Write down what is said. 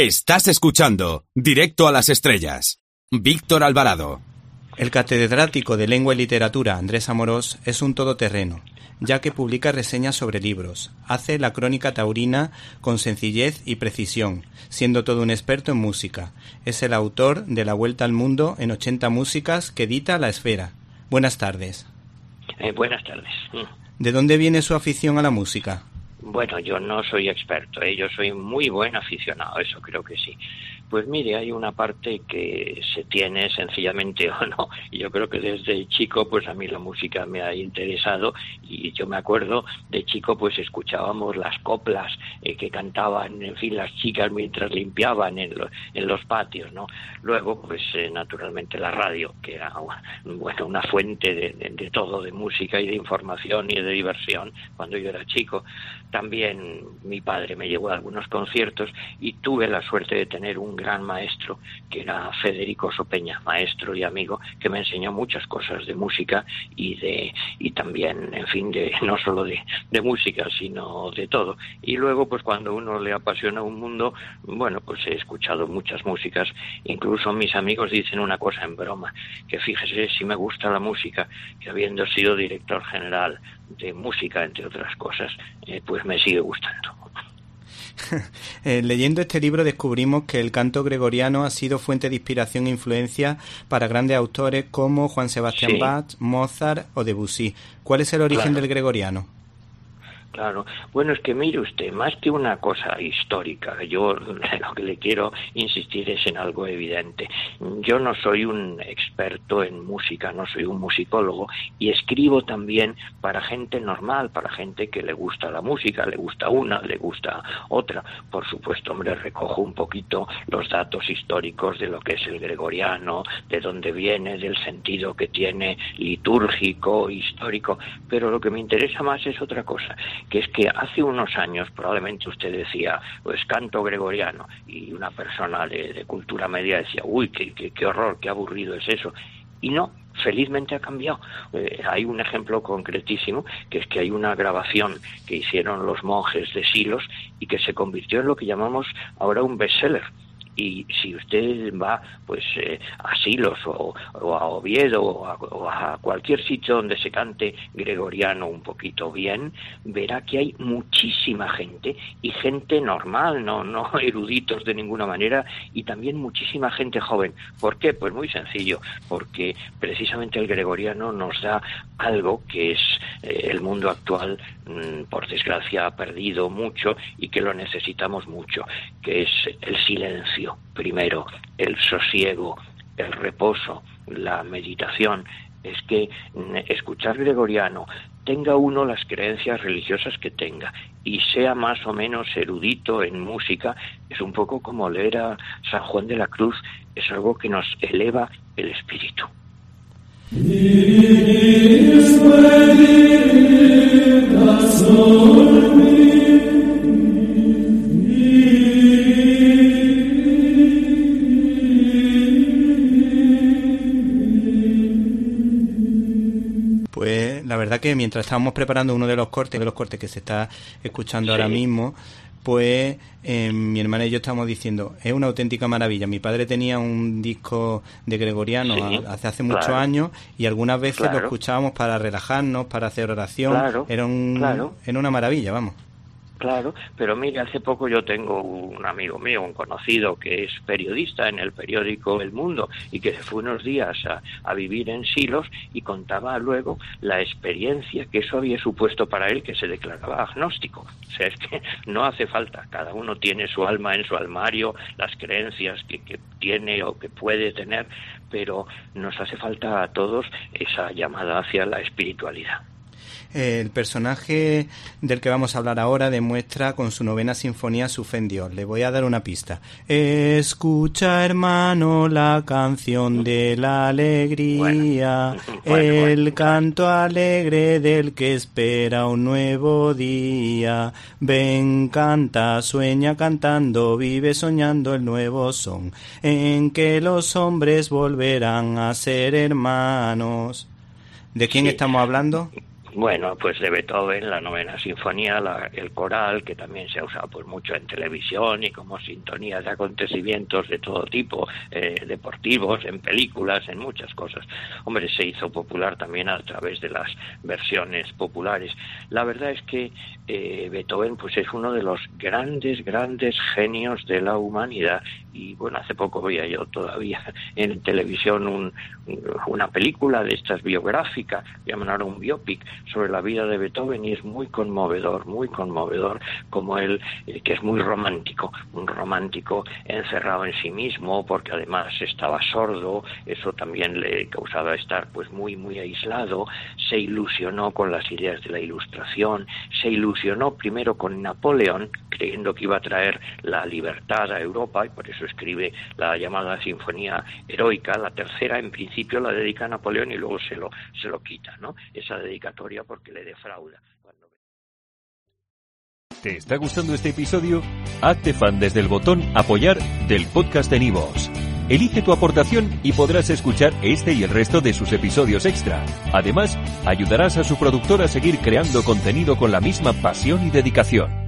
Estás escuchando Directo a las Estrellas. Víctor Alvarado. El catedrático de Lengua y Literatura Andrés Amorós es un todoterreno, ya que publica reseñas sobre libros, hace la crónica taurina con sencillez y precisión, siendo todo un experto en música. Es el autor de La Vuelta al Mundo en 80 músicas que edita La Esfera. Buenas tardes. Eh, buenas tardes. ¿De dónde viene su afición a la música? Bueno, yo no soy experto, ¿eh? yo soy muy buen aficionado, eso creo que sí. Pues mire, hay una parte que se tiene sencillamente o no. Yo creo que desde chico, pues a mí la música me ha interesado y yo me acuerdo de chico, pues escuchábamos las coplas eh, que cantaban, en fin, las chicas mientras limpiaban en, en los patios, ¿no? Luego, pues eh, naturalmente la radio, que era, bueno, una fuente de, de todo, de música y de información y de diversión cuando yo era chico. También mi padre me llevó a algunos conciertos y tuve la suerte de tener un gran maestro que era Federico Sopeña, maestro y amigo, que me enseñó muchas cosas de música y de y también, en fin, de no solo de, música, sino de todo. Y luego, pues cuando uno le apasiona un mundo, bueno, pues he escuchado muchas músicas, incluso mis amigos dicen una cosa en broma, que fíjese si me gusta la música, que habiendo sido director general de música, entre otras cosas, eh, pues me sigue gustando. Eh, leyendo este libro descubrimos que el canto gregoriano ha sido fuente de inspiración e influencia para grandes autores como Juan Sebastián Bach, Mozart o Debussy. ¿Cuál es el origen del gregoriano? Claro. Bueno, es que mire usted, más que una cosa histórica, yo lo que le quiero insistir es en algo evidente. Yo no soy un experto en música, no soy un musicólogo y escribo también para gente normal, para gente que le gusta la música, le gusta una, le gusta otra. Por supuesto, hombre, recojo un poquito los datos históricos de lo que es el gregoriano, de dónde viene, del sentido que tiene litúrgico, histórico, pero lo que me interesa más es otra cosa que es que hace unos años probablemente usted decía, pues canto gregoriano, y una persona de, cultura media decía, uy, qué, qué, horror, qué aburrido es eso. Y no, felizmente ha cambiado. Eh, hay un ejemplo concretísimo, que es que hay una grabación que hicieron los monjes de Silos y que se convirtió en lo que llamamos ahora un bestseller y si usted va pues eh, a Silos o, a Oviedo o a, cualquier sitio donde se cante gregoriano un poquito bien, verá que hay muchísima gente y gente normal, no, no eruditos de ninguna manera y también muchísima gente joven. ¿Por qué? Pues muy sencillo, porque precisamente el gregoriano nos da algo que es eh, el mundo actual, por desgracia, ha perdido mucho y que lo necesitamos mucho, que es el silencio primero, el sosiego, el reposo, la meditación, es que mm, escuchar gregoriano, tenga uno las creencias religiosas que tenga y sea más o menos erudito en música, es un poco como leer a San Juan de la Cruz, es algo que nos eleva el espíritu. Verdad que mientras estábamos preparando uno de los cortes, de los cortes que se está escuchando ahora mismo, pues eh, mi hermana y yo estamos diciendo, es una auténtica maravilla. Mi padre tenía un disco de Gregoriano hace hace muchos años y algunas veces lo escuchábamos para relajarnos, para hacer oración. era, un, era una maravilla, vamos. Claro, pero mire, hace poco yo tengo un amigo mío, un conocido, que es periodista en el periódico El Mundo y que se fue unos días a, vivir en Silos y contaba luego la experiencia que eso había supuesto para él, que se declaraba agnóstico. O sea, es que no hace falta, cada uno tiene su alma en su almario, las creencias que, que tiene o que puede tener, pero nos hace falta a todos esa llamada hacia la espiritualidad. El personaje del que vamos a hablar ahora demuestra con su novena sinfonía su fe en Dios. Le voy a dar una pista. Escucha, hermano, la canción de la alegría, el canto alegre del que espera un nuevo día. Ven, canta, sueña cantando, vive soñando el nuevo son, en que los hombres volverán a ser hermanos. ¿De quién estamos hablando? Bueno, pues de Beethoven, la novena sinfonía, el coral, que también se ha usado pues mucho en televisión y como sintonía de acontecimientos de todo tipo, eh, deportivos, en películas, en muchas cosas. Hombre, se hizo popular también a través de las versiones populares. La verdad es que eh, Beethoven pues es uno de los grandes, grandes genios de la humanidad y bueno, hace poco veía yo todavía en televisión una película de estas biográficas, llaman un biopic, sobre la vida de Beethoven y es muy conmovedor, muy conmovedor, como él, eh, que es muy romántico, un romántico encerrado en sí mismo, porque además estaba sordo, eso también le causaba estar pues muy, muy aislado, se ilusionó con las ideas de la ilustración, se ilusionó primero con Napoleón, creyendo que iba a traer la libertad a Europa, y por eso escribe la llamada Sinfonía Heroica, la tercera en principio la dedica a Napoleón y luego se lo, se lo quita, ¿no? Esa dedicatoria porque le defrauda. ¿Te está gustando este episodio? Hazte fan desde el botón apoyar del podcast de Nivos. Elige tu aportación y podrás escuchar este y el resto de sus episodios extra. Además, ayudarás a su productor a seguir creando contenido con la misma pasión y dedicación.